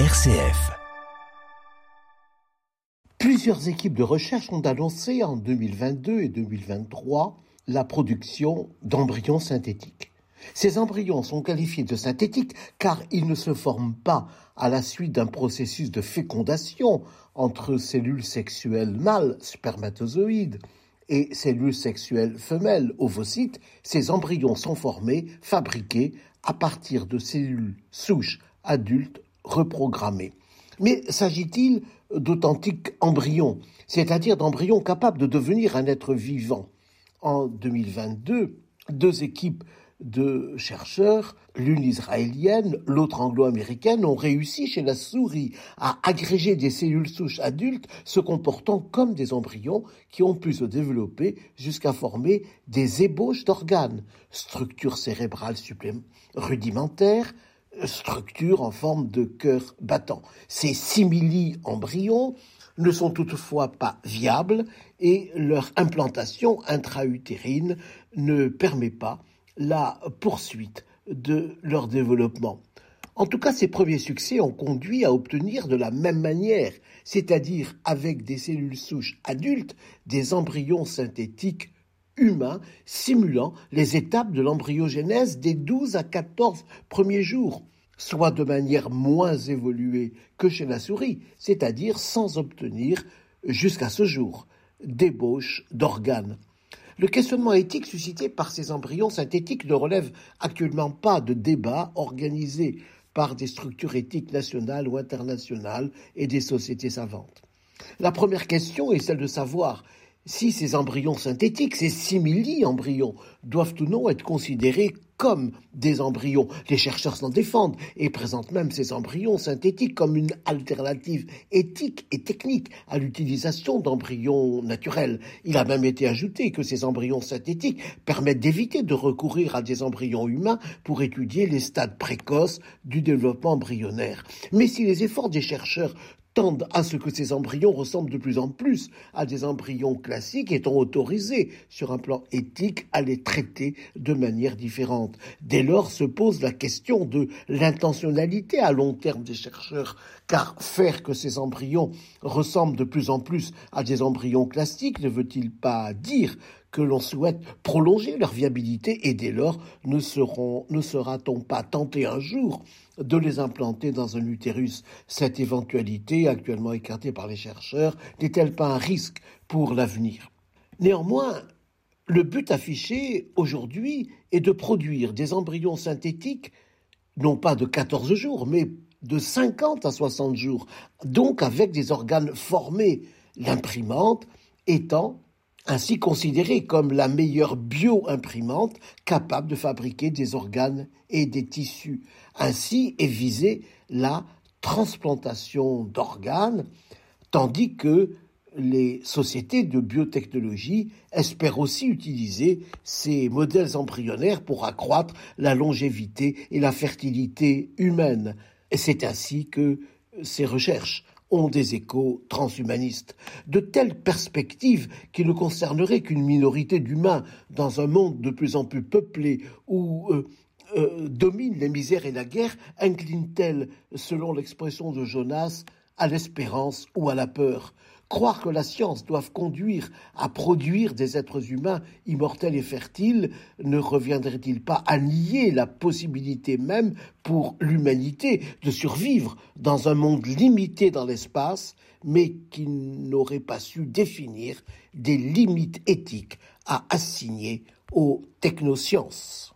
RCF. Plusieurs équipes de recherche ont annoncé en 2022 et 2023 la production d'embryons synthétiques. Ces embryons sont qualifiés de synthétiques car ils ne se forment pas à la suite d'un processus de fécondation entre cellules sexuelles mâles, spermatozoïdes, et cellules sexuelles femelles, ovocytes. Ces embryons sont formés, fabriqués à partir de cellules souches adultes reprogrammés. Mais s'agit-il d'authentiques embryons, c'est-à-dire d'embryons capables de devenir un être vivant En 2022, deux équipes de chercheurs, l'une israélienne, l'autre anglo-américaine, ont réussi chez la souris à agréger des cellules souches adultes se comportant comme des embryons qui ont pu se développer jusqu'à former des ébauches d'organes, structures cérébrales rudimentaires, structure en forme de cœur battant. Ces simili-embryons ne sont toutefois pas viables et leur implantation intra-utérine ne permet pas la poursuite de leur développement. En tout cas, ces premiers succès ont conduit à obtenir de la même manière, c'est-à-dire avec des cellules souches adultes, des embryons synthétiques humain simulant les étapes de l'embryogénèse des 12 à 14 premiers jours, soit de manière moins évoluée que chez la souris, c'est-à-dire sans obtenir, jusqu'à ce jour, d'ébauche d'organes. Le questionnement éthique suscité par ces embryons synthétiques ne relève actuellement pas de débats organisés par des structures éthiques nationales ou internationales et des sociétés savantes. La première question est celle de savoir si ces embryons synthétiques, ces simili-embryons, doivent ou non être considérés comme des embryons. Les chercheurs s'en défendent et présentent même ces embryons synthétiques comme une alternative éthique et technique à l'utilisation d'embryons naturels. Il a même été ajouté que ces embryons synthétiques permettent d'éviter de recourir à des embryons humains pour étudier les stades précoces du développement embryonnaire. Mais si les efforts des chercheurs tendent à ce que ces embryons ressemblent de plus en plus à des embryons classiques étant autorisés sur un plan éthique à les traiter de manière différente. Dès lors se pose la question de l'intentionnalité à long terme des chercheurs, car faire que ces embryons ressemblent de plus en plus à des embryons classiques ne veut-il pas dire que l'on souhaite prolonger leur viabilité et dès lors ne, ne sera-t-on pas tenté un jour de les implanter dans un utérus? Cette éventualité, actuellement écartée par les chercheurs, n'est-elle pas un risque pour l'avenir? Néanmoins, le but affiché aujourd'hui est de produire des embryons synthétiques, non pas de 14 jours, mais de 50 à 60 jours, donc avec des organes formés, l'imprimante étant ainsi considérée comme la meilleure bio-imprimante capable de fabriquer des organes et des tissus. Ainsi est visée la transplantation d'organes, tandis que les sociétés de biotechnologie espèrent aussi utiliser ces modèles embryonnaires pour accroître la longévité et la fertilité humaine. C'est ainsi que ces recherches ont des échos transhumanistes. De telles perspectives qui ne concerneraient qu'une minorité d'humains dans un monde de plus en plus peuplé où euh, euh, dominent les misères et la guerre, inclinent-elles, selon l'expression de Jonas, à l'espérance ou à la peur? Croire que la science doive conduire à produire des êtres humains immortels et fertiles ne reviendrait-il pas à nier la possibilité même pour l'humanité de survivre dans un monde limité dans l'espace, mais qui n'aurait pas su définir des limites éthiques à assigner aux technosciences?